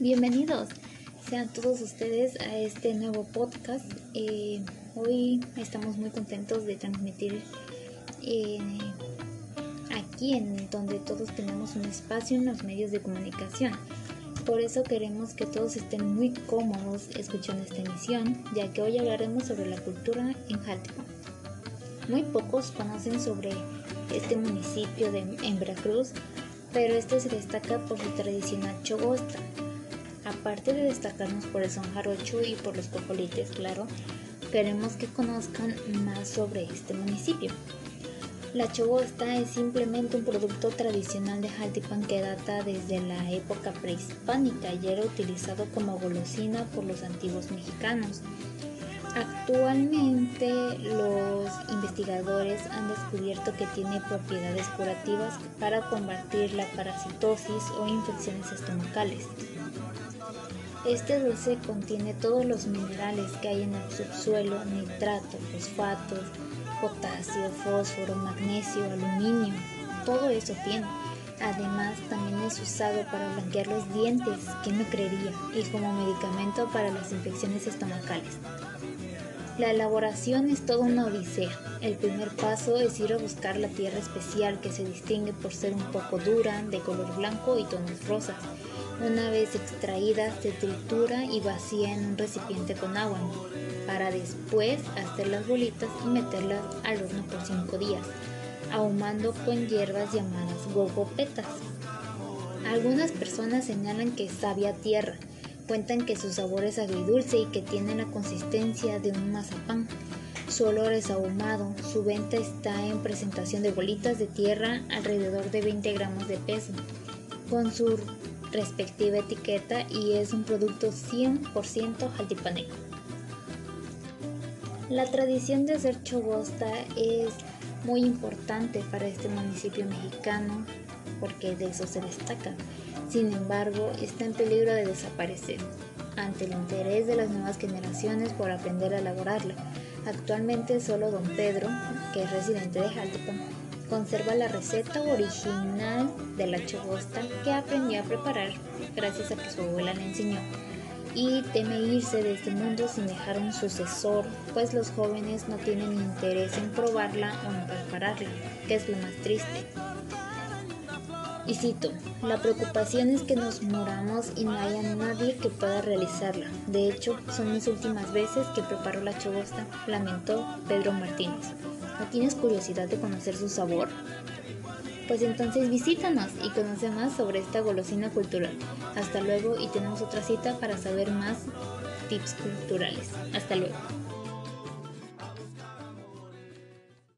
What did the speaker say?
Bienvenidos sean todos ustedes a este nuevo podcast. Eh, hoy estamos muy contentos de transmitir eh, aquí en donde todos tenemos un espacio en los medios de comunicación. Por eso queremos que todos estén muy cómodos escuchando esta emisión, ya que hoy hablaremos sobre la cultura en Jaltipan. Muy pocos conocen sobre este municipio de, en Veracruz, pero este se destaca por su tradicional chogosta, Aparte de destacarnos por el son jarocho y por los cojolites, claro, queremos que conozcan más sobre este municipio. La chogosta es simplemente un producto tradicional de Jaltipan que data desde la época prehispánica y era utilizado como golosina por los antiguos mexicanos. Actualmente los investigadores han descubierto que tiene propiedades curativas para combatir la parasitosis o infecciones estomacales. Este dulce contiene todos los minerales que hay en el subsuelo, nitrato, fosfatos, potasio, fósforo, magnesio, aluminio, todo eso tiene. Además, también es usado para blanquear los dientes, que no creería, y como medicamento para las infecciones estomacales. La elaboración es toda una odisea. El primer paso es ir a buscar la tierra especial que se distingue por ser un poco dura, de color blanco y tonos rosas una vez extraída se tritura y vacía en un recipiente con agua, para después hacer las bolitas y meterlas al horno por 5 días, ahumando con hierbas llamadas gogopetas. Algunas personas señalan que sabia tierra, cuentan que su sabor es agridulce y que tiene la consistencia de un mazapán. Su olor es ahumado, su venta está en presentación de bolitas de tierra alrededor de 20 gramos de peso. Con su respectiva etiqueta y es un producto 100% jaltipaneco. La tradición de hacer chogosta es muy importante para este municipio mexicano porque de eso se destaca. Sin embargo, está en peligro de desaparecer ante el interés de las nuevas generaciones por aprender a elaborarla. Actualmente solo don Pedro, que es residente de Jaltipan, conserva la receta original de la chogosta que aprendió a preparar gracias a que su abuela le enseñó y teme irse de este mundo sin dejar un sucesor, pues los jóvenes no tienen interés en probarla o en prepararla, que es lo más triste. Y cito, la preocupación es que nos moramos y no haya nadie que pueda realizarla. De hecho, son mis últimas veces que preparo la chogosta, lamentó Pedro Martínez. ¿No tienes curiosidad de conocer su sabor? Pues entonces visítanos y conoce más sobre esta golosina cultural. Hasta luego y tenemos otra cita para saber más tips culturales. Hasta luego.